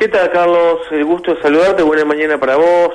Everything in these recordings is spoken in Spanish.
¿Qué tal, Carlos? El gusto de saludarte. Buena mañana para vos,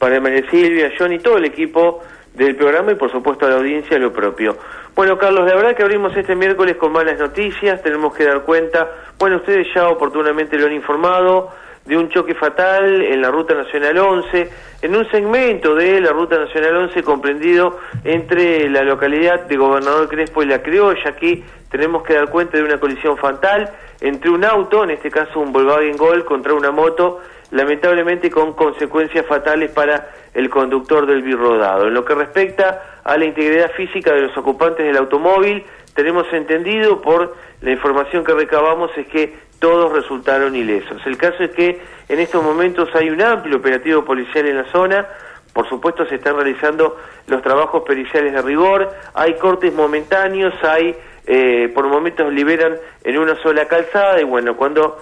para María Silvia, John y todo el equipo del programa y, por supuesto, a la audiencia lo propio. Bueno, Carlos, la verdad que abrimos este miércoles con malas noticias. Tenemos que dar cuenta, bueno, ustedes ya oportunamente lo han informado, de un choque fatal en la Ruta Nacional 11, en un segmento de la Ruta Nacional 11 comprendido entre la localidad de Gobernador Crespo y La Criolla. Aquí tenemos que dar cuenta de una colisión fatal entre un auto, en este caso un Volkswagen Gol, contra una moto, lamentablemente con consecuencias fatales para el conductor del birrodado. En lo que respecta a la integridad física de los ocupantes del automóvil, tenemos entendido por la información que recabamos es que todos resultaron ilesos. El caso es que en estos momentos hay un amplio operativo policial en la zona, por supuesto se están realizando los trabajos periciales de rigor, hay cortes momentáneos, hay eh, por momentos liberan en una sola calzada y bueno, cuando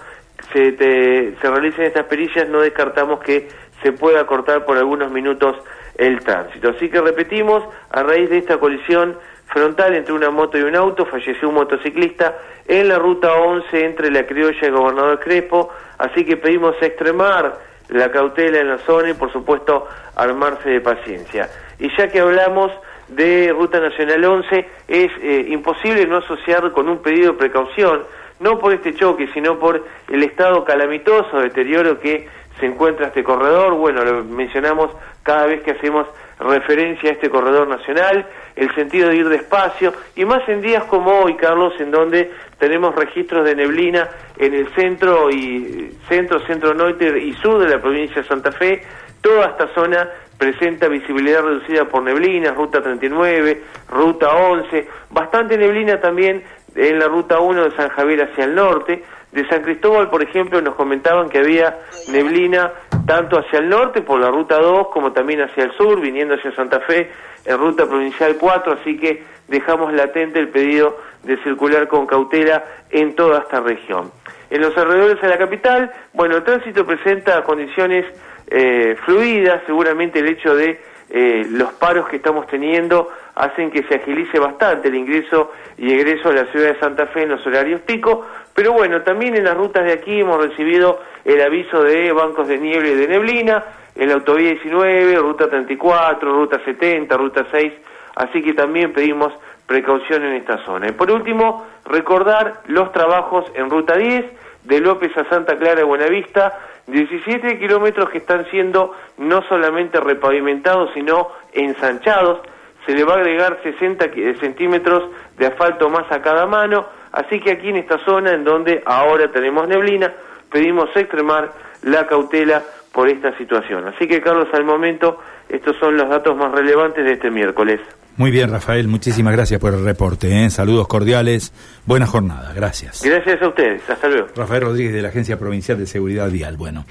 se, se realicen estas pericias no descartamos que se pueda cortar por algunos minutos el tránsito. Así que repetimos, a raíz de esta colisión frontal entre una moto y un auto, falleció un motociclista en la ruta 11 entre la criolla y el gobernador Crespo, así que pedimos extremar la cautela en la zona y por supuesto armarse de paciencia. Y ya que hablamos de Ruta Nacional 11, es eh, imposible no asociar con un pedido de precaución, no por este choque, sino por el estado calamitoso, deterioro que se encuentra este corredor. Bueno, lo mencionamos cada vez que hacemos referencia a este corredor nacional, el sentido de ir despacio, y más en días como hoy, Carlos, en donde tenemos registros de neblina en el centro y centro, centro norte y sur de la provincia de Santa Fe, toda esta zona presenta visibilidad reducida por neblina, ruta 39, ruta 11, bastante neblina también en la ruta 1 de San Javier hacia el norte, de San Cristóbal, por ejemplo, nos comentaban que había neblina tanto hacia el norte por la ruta 2 como también hacia el sur, viniendo hacia Santa Fe en ruta provincial 4, así que dejamos latente el pedido de circular con cautela en toda esta región. En los alrededores de la capital, bueno, el tránsito presenta condiciones eh, fluidas, seguramente el hecho de eh, los paros que estamos teniendo hacen que se agilice bastante el ingreso y egreso a la ciudad de Santa Fe en los horarios pico, pero bueno, también en las rutas de aquí hemos recibido el aviso de bancos de niebla y de neblina, en la autovía 19, ruta 34, ruta 70, ruta 6, así que también pedimos precaución en esta zona. Y por último, recordar los trabajos en ruta 10, de López a Santa Clara de Buenavista, 17 kilómetros que están siendo no solamente repavimentados, sino ensanchados. Se le va a agregar 60 centímetros de asfalto más a cada mano. Así que aquí en esta zona, en donde ahora tenemos neblina, pedimos extremar la cautela por esta situación. Así que, Carlos, al momento, estos son los datos más relevantes de este miércoles. Muy bien, Rafael, muchísimas gracias por el reporte. ¿eh? Saludos cordiales, buena jornada, gracias. Gracias a ustedes, hasta luego. Rafael Rodríguez de la Agencia Provincial de Seguridad Vial. Bueno.